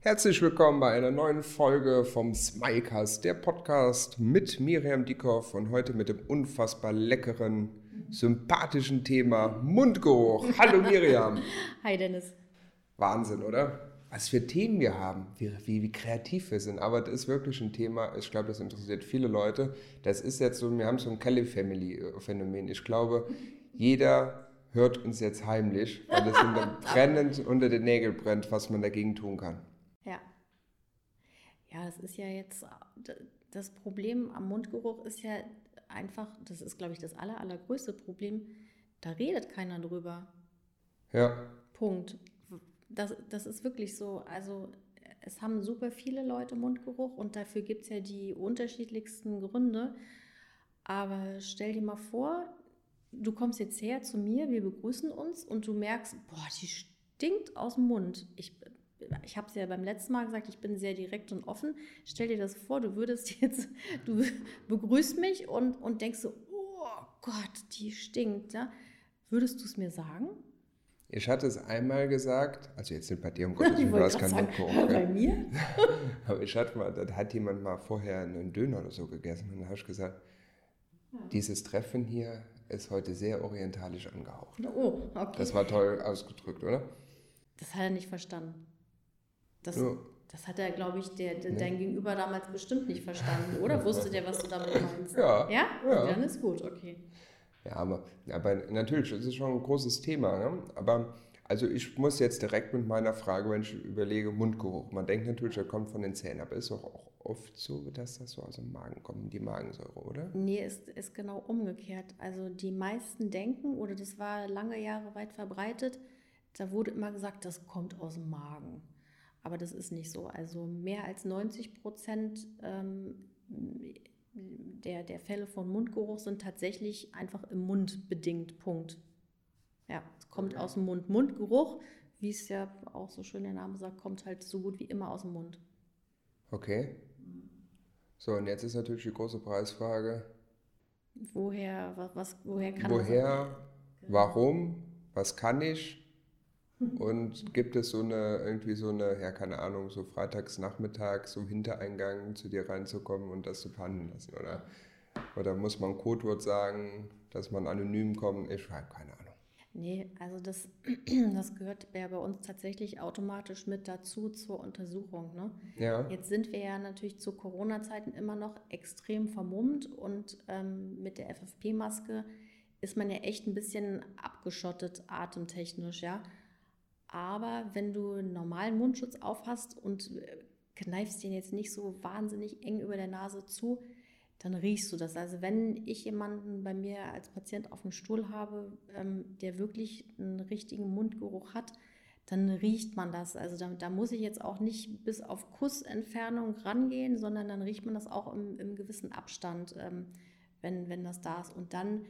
Herzlich willkommen bei einer neuen Folge vom Smilecast, der Podcast mit Miriam Dickhoff und heute mit dem unfassbar leckeren, sympathischen Thema Mundgeruch. Hallo Miriam. Hi Dennis. Wahnsinn, oder? Was für Themen wir haben, wie, wie, wie kreativ wir sind. Aber das ist wirklich ein Thema, ich glaube, das interessiert viele Leute. Das ist jetzt so, wir haben so ein Kelly-Family-Phänomen. Ich glaube, jeder hört uns jetzt heimlich, weil es brennend unter den Nägeln brennt, was man dagegen tun kann. Ja. Das ist ja jetzt, das Problem am Mundgeruch ist ja einfach, das ist, glaube ich, das aller, allergrößte Problem, da redet keiner drüber. Ja. Punkt. Das, das ist wirklich so. Also es haben super viele Leute Mundgeruch und dafür gibt es ja die unterschiedlichsten Gründe. Aber stell dir mal vor, du kommst jetzt her zu mir, wir begrüßen uns und du merkst, boah, die stinkt aus dem Mund. Ich, ich habe es ja beim letzten Mal gesagt, ich bin sehr direkt und offen. Stell dir das vor, du würdest jetzt, du begrüßt mich und, und denkst so, oh Gott, die stinkt. Ja? Würdest du es mir sagen? Ich hatte es einmal gesagt, also jetzt nicht bei dir, um Gottes Willen, du hast keinen Mundgeruch. Bei mir? Aber ich hatte mal, da hat jemand mal vorher einen Döner oder so gegessen und da habe ich gesagt, dieses Treffen hier ist heute sehr orientalisch angehaucht. Oh, okay. Das war toll ausgedrückt, oder? Das hat er nicht verstanden. Das, ja. das hat er, glaube ich, der, der, dein Gegenüber damals bestimmt nicht verstanden, oder? Wusste der, was du damit meinst? Ja. Ja? ja. Dann ist gut, okay. Ja, aber, aber natürlich, das ist schon ein großes Thema. Ne? Aber also ich muss jetzt direkt mit meiner Frage, wenn ich überlege, Mundgeruch. Man denkt natürlich, er kommt von den Zähnen, aber ist auch, auch oft so, dass das so aus dem Magen kommt, die Magensäure, oder? Nee, ist, ist genau umgekehrt. Also die meisten denken, oder das war lange Jahre weit verbreitet, da wurde immer gesagt, das kommt aus dem Magen. Aber das ist nicht so. Also mehr als 90 Prozent ähm, der, der Fälle von Mundgeruch sind tatsächlich einfach im Mund bedingt. Punkt. Ja, es kommt aus dem Mund. Mundgeruch, wie es ja auch so schön der Name sagt, kommt halt so gut wie immer aus dem Mund. Okay. So, und jetzt ist natürlich die große Preisfrage. Woher, was, woher kann Woher, warum, was kann ich? Und gibt es so eine, irgendwie so eine, ja, keine Ahnung, so freitags nachmittags so Hintereingang zu dir reinzukommen und das zu behandeln lassen? Oder, oder muss man ein Codewort sagen, dass man anonym kommt? Ich habe keine Ahnung. Nee, also das, das gehört ja bei uns tatsächlich automatisch mit dazu zur Untersuchung. Ne? Ja. Jetzt sind wir ja natürlich zu Corona-Zeiten immer noch extrem vermummt und ähm, mit der FFP-Maske ist man ja echt ein bisschen abgeschottet atemtechnisch, ja. Aber wenn du einen normalen Mundschutz aufhast und äh, kneifst den jetzt nicht so wahnsinnig eng über der Nase zu, dann riechst du das. Also wenn ich jemanden bei mir als Patient auf dem Stuhl habe, ähm, der wirklich einen richtigen Mundgeruch hat, dann riecht man das. Also da, da, muss ich jetzt auch nicht bis auf Kussentfernung rangehen, sondern dann riecht man das auch im, im gewissen Abstand, ähm, wenn, wenn das da ist. Und dann,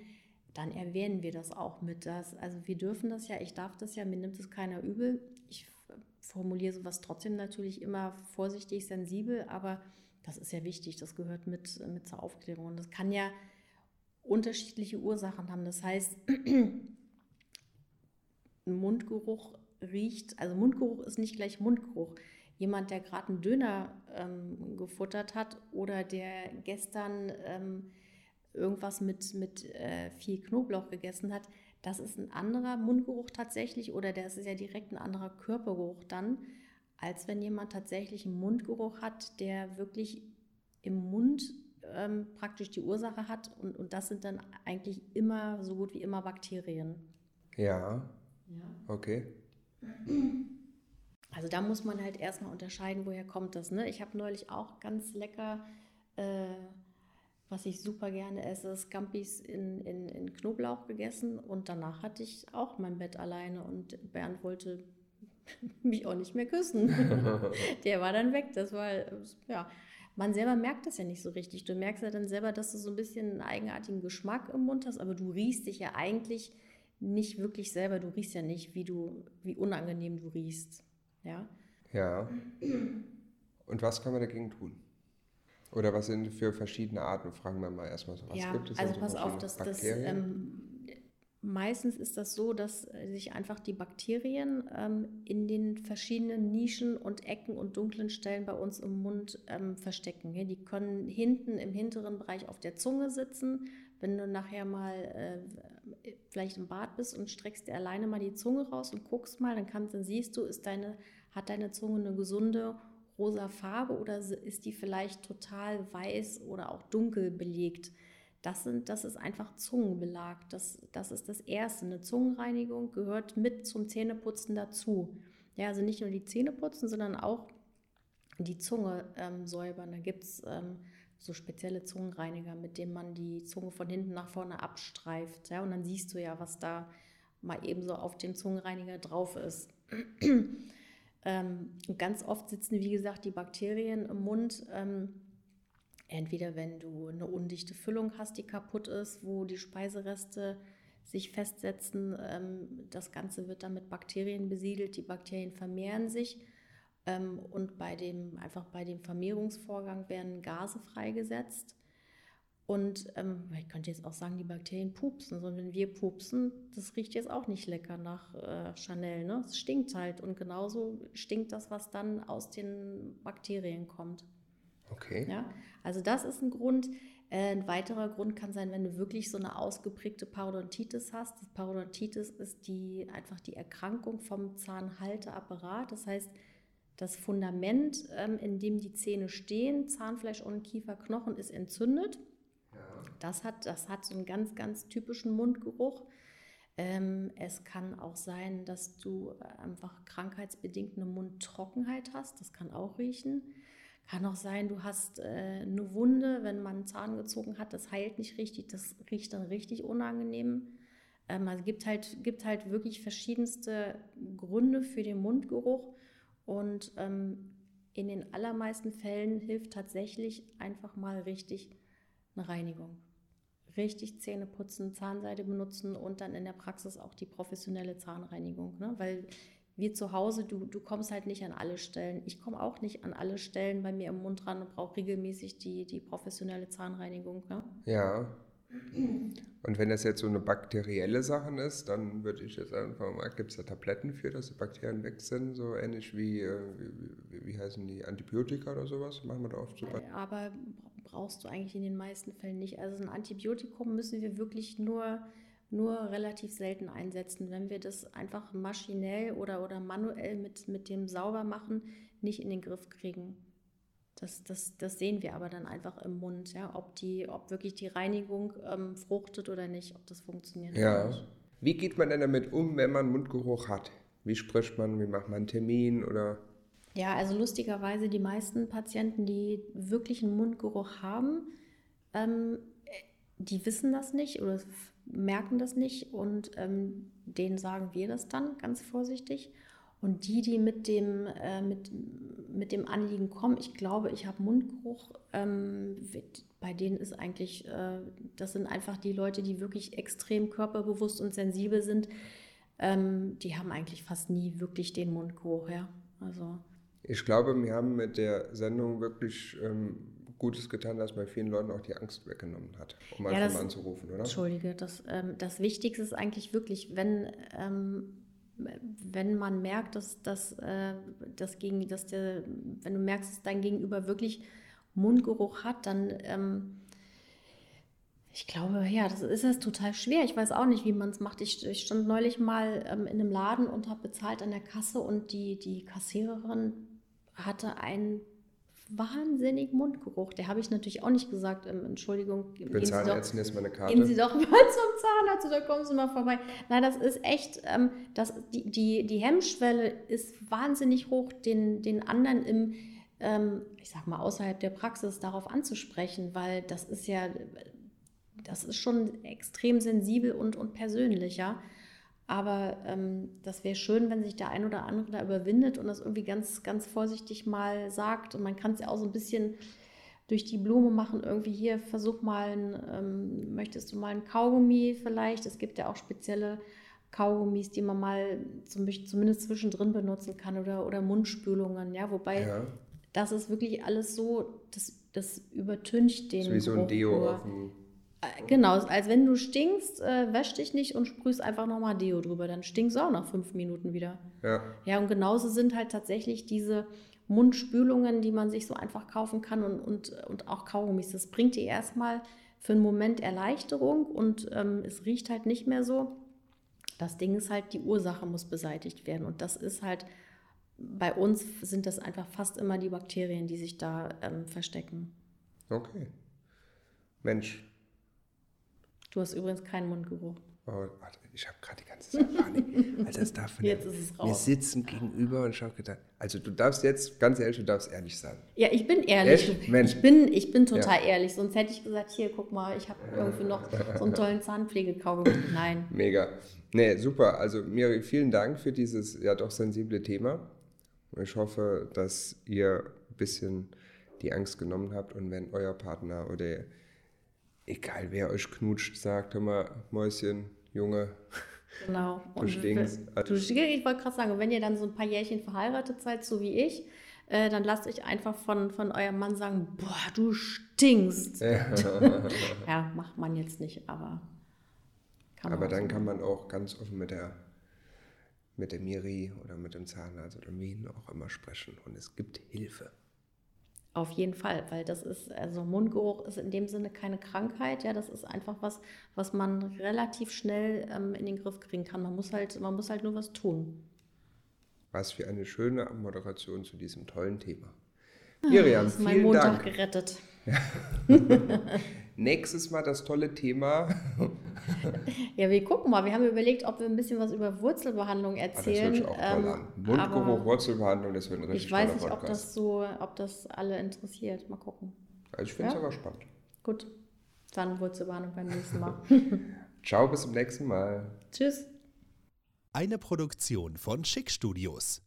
dann erwähnen wir das auch mit. Das, also wir dürfen das ja, ich darf das ja, mir nimmt es keiner übel. Ich formuliere sowas trotzdem natürlich immer vorsichtig, sensibel, aber das ist ja wichtig, das gehört mit, mit zur Aufklärung. Und das kann ja unterschiedliche Ursachen haben. Das heißt, Mundgeruch riecht, also Mundgeruch ist nicht gleich Mundgeruch. Jemand, der gerade einen Döner ähm, gefuttert hat oder der gestern ähm, irgendwas mit, mit äh, viel Knoblauch gegessen hat, das ist ein anderer Mundgeruch tatsächlich oder das ist ja direkt ein anderer Körpergeruch dann als wenn jemand tatsächlich einen Mundgeruch hat, der wirklich im Mund ähm, praktisch die Ursache hat. Und, und das sind dann eigentlich immer, so gut wie immer Bakterien. Ja. Ja. Okay. Also da muss man halt erstmal unterscheiden, woher kommt das. Ne? Ich habe neulich auch ganz lecker, äh, was ich super gerne esse, Scampis in, in, in Knoblauch gegessen und danach hatte ich auch mein Bett alleine und Bernd wollte mich auch nicht mehr küssen. der war dann weg. Das war, ja, man selber merkt das ja nicht so richtig. Du merkst ja dann selber, dass du so ein bisschen einen eigenartigen Geschmack im Mund hast, aber du riechst dich ja eigentlich nicht wirklich selber. Du riechst ja nicht, wie du, wie unangenehm du riechst. Ja. Ja. Und was kann man dagegen tun? Oder was sind für verschiedene Arten? Fragen wir mal erstmal so. Was ja, gibt es also pass auf, dass das, ähm, meistens ist das so, dass sich einfach die Bakterien ähm, in den verschiedenen Nischen und Ecken und dunklen Stellen bei uns im Mund ähm, verstecken. Ja, die können hinten im hinteren Bereich auf der Zunge sitzen. Wenn du nachher mal äh, vielleicht im Bad bist und streckst dir alleine mal die Zunge raus und guckst mal, dann, kannst, dann siehst du, ist deine, hat deine Zunge eine gesunde rosa Farbe oder ist die vielleicht total weiß oder auch dunkel belegt? Das, sind, das ist einfach Zungenbelag. Das, das ist das Erste. Eine Zungenreinigung gehört mit zum Zähneputzen dazu. Ja, also nicht nur die Zähne putzen, sondern auch die Zunge ähm, säubern. Da gibt es ähm, so spezielle Zungenreiniger, mit denen man die Zunge von hinten nach vorne abstreift. Ja, und dann siehst du ja, was da mal eben so auf dem Zungenreiniger drauf ist. Ähm, ganz oft sitzen, wie gesagt, die Bakterien im Mund. Ähm, Entweder wenn du eine undichte Füllung hast, die kaputt ist, wo die Speisereste sich festsetzen, ähm, das Ganze wird dann mit Bakterien besiedelt, die Bakterien vermehren sich ähm, und bei dem, einfach bei dem Vermehrungsvorgang werden Gase freigesetzt. Und ähm, ich könnte jetzt auch sagen, die Bakterien pupsen. sondern wenn wir pupsen, das riecht jetzt auch nicht lecker nach äh, Chanel. Ne? Es stinkt halt. Und genauso stinkt das, was dann aus den Bakterien kommt. Okay. Ja? Also das ist ein Grund. Äh, ein weiterer Grund kann sein, wenn du wirklich so eine ausgeprägte Parodontitis hast. Das Parodontitis ist die, einfach die Erkrankung vom Zahnhalteapparat. Das heißt, das Fundament, ähm, in dem die Zähne stehen, Zahnfleisch und Kieferknochen, ist entzündet. Das, hat, das hat so einen ganz, ganz typischen Mundgeruch. Ähm, es kann auch sein, dass du einfach krankheitsbedingt eine Mundtrockenheit hast. Das kann auch riechen. Kann auch sein, du hast äh, eine Wunde, wenn man einen Zahn gezogen hat, das heilt nicht richtig, das riecht dann richtig unangenehm. Ähm, also gibt halt, gibt halt wirklich verschiedenste Gründe für den Mundgeruch und ähm, in den allermeisten Fällen hilft tatsächlich einfach mal richtig eine Reinigung. Richtig Zähne putzen, Zahnseide benutzen und dann in der Praxis auch die professionelle Zahnreinigung. Ne? Weil wir zu Hause, du, du kommst halt nicht an alle Stellen. Ich komme auch nicht an alle Stellen bei mir im Mund ran und brauche regelmäßig die, die professionelle Zahnreinigung. Ne? Ja. Und wenn das jetzt so eine bakterielle Sache ist, dann würde ich jetzt einfach mal, gibt es da Tabletten für, dass die Bakterien weg sind, so ähnlich wie, äh, wie, wie, heißen die, Antibiotika oder sowas? Machen wir da oft super. Aber brauchst du eigentlich in den meisten Fällen nicht. Also ein Antibiotikum müssen wir wirklich nur nur relativ selten einsetzen. Wenn wir das einfach maschinell oder, oder manuell mit, mit dem Saubermachen nicht in den Griff kriegen. Das, das, das sehen wir aber dann einfach im Mund, ja, ob, die, ob wirklich die Reinigung ähm, fruchtet oder nicht, ob das funktioniert. Ja. Wie geht man denn damit um, wenn man Mundgeruch hat? Wie spricht man, wie macht man einen Termin oder? Ja, also lustigerweise die meisten Patienten, die wirklich einen Mundgeruch haben, ähm, die wissen das nicht oder merken das nicht und ähm, denen sagen wir das dann ganz vorsichtig. Und die, die mit dem, äh, mit, mit dem Anliegen kommen, ich glaube, ich habe Mundgeruch, ähm, bei denen ist eigentlich, äh, das sind einfach die Leute, die wirklich extrem körperbewusst und sensibel sind, ähm, die haben eigentlich fast nie wirklich den Mundgeruch, ja. Also. Ich glaube, wir haben mit der Sendung wirklich ähm, Gutes getan, dass bei vielen Leuten auch die Angst weggenommen hat, um ja, einfach mal anzurufen, oder? Entschuldige, das, ähm, das Wichtigste ist eigentlich wirklich, wenn, ähm, wenn man merkt, dass, dass, äh, das gegen, dass der, wenn du merkst, dass dein Gegenüber wirklich Mundgeruch hat, dann ähm, ich glaube, ja, das ist es total schwer. Ich weiß auch nicht, wie man es macht. Ich, ich, stand neulich mal ähm, in einem Laden und habe bezahlt an der Kasse und die, die Kassiererin hatte einen wahnsinnig Mundgeruch. Der habe ich natürlich auch nicht gesagt. Ähm, Entschuldigung. Ich bin Zahnärztin, jetzt meine Karte. Gehen Sie doch mal zum Zahnarzt oder kommen Sie mal vorbei. Nein, das ist echt, ähm, das, die, die, die Hemmschwelle ist wahnsinnig hoch, den, den anderen im, ähm, ich sag mal, außerhalb der Praxis darauf anzusprechen, weil das ist ja, das ist schon extrem sensibel und, und persönlich, ja. Aber ähm, das wäre schön, wenn sich der ein oder andere da überwindet und das irgendwie ganz, ganz vorsichtig mal sagt. Und man kann es ja auch so ein bisschen durch die Blume machen. Irgendwie hier, versuch mal, ein, ähm, möchtest du mal ein Kaugummi vielleicht? Es gibt ja auch spezielle Kaugummis, die man mal zum, zumindest zwischendrin benutzen kann oder, oder Mundspülungen. Ja, wobei ja. das ist wirklich alles so, das, das übertüncht den. So wie so ein Deo auf dem genau, als wenn du stinkst, äh, wäsch dich nicht und sprühst einfach nochmal Deo drüber. Dann stinkst du auch nach fünf Minuten wieder. Ja. Ja, und genauso sind halt tatsächlich diese Mundspülungen, die man sich so einfach kaufen kann und, und, und auch Kaugummis. Das bringt dir erstmal für einen Moment Erleichterung und ähm, es riecht halt nicht mehr so. Das Ding ist halt, die Ursache muss beseitigt werden. Und das ist halt, bei uns sind das einfach fast immer die Bakterien, die sich da ähm, verstecken. Okay. Mensch. Du hast übrigens keinen Mundgeruch. Oh, warte, ich habe gerade die ganze Zeit Panik. Also das darf jetzt ist es raus. Wir sitzen gegenüber und ich habe gedacht, also du darfst jetzt, ganz ehrlich, du darfst ehrlich sein. Ja, ich bin ehrlich. Echt? Mensch. Ich bin, ich bin total ja. ehrlich. Sonst hätte ich gesagt, hier, guck mal, ich habe irgendwie noch so einen tollen Zahnpflegekaugummi. Nein. Mega. Nee, super. Also Miri, vielen Dank für dieses ja doch sensible Thema. Ich hoffe, dass ihr ein bisschen die Angst genommen habt und wenn euer Partner oder egal wer euch knutscht, sagt, mal, Mäuschen, Junge. Genau. Du stinkst. Du, ich wollte gerade sagen, wenn ihr dann so ein paar Jährchen verheiratet seid, so wie ich, äh, dann lasst euch einfach von, von eurem Mann sagen, boah, du stinkst. Ja, macht man jetzt nicht, aber kann Aber dann kann man auch ganz offen mit der mit der Miri oder mit dem Zahnarzt oder wen auch immer sprechen und es gibt Hilfe. Auf jeden Fall, weil das ist, also Mundgeruch ist in dem Sinne keine Krankheit, ja, das ist einfach was, was man relativ schnell ähm, in den Griff kriegen kann. Man muss halt, man muss halt nur was tun. Was für eine schöne Moderation zu diesem tollen Thema. Ah, Miriam, ah, ist mein Montag Dank. gerettet. Nächstes Mal das tolle Thema. Ja, wir gucken mal. Wir haben überlegt, ob wir ein bisschen was über Wurzelbehandlung erzählen. Ah, das hört sich auch toll ähm, an. Mundgeruch, Wurzelbehandlung, das wird ein richtig Ich weiß nicht, ob das so, ob das alle interessiert. Mal gucken. Also ich finde es ja? aber spannend. Gut, dann Wurzelbehandlung beim nächsten Mal. Ciao, bis zum nächsten Mal. Tschüss. Eine Produktion von Schick Studios.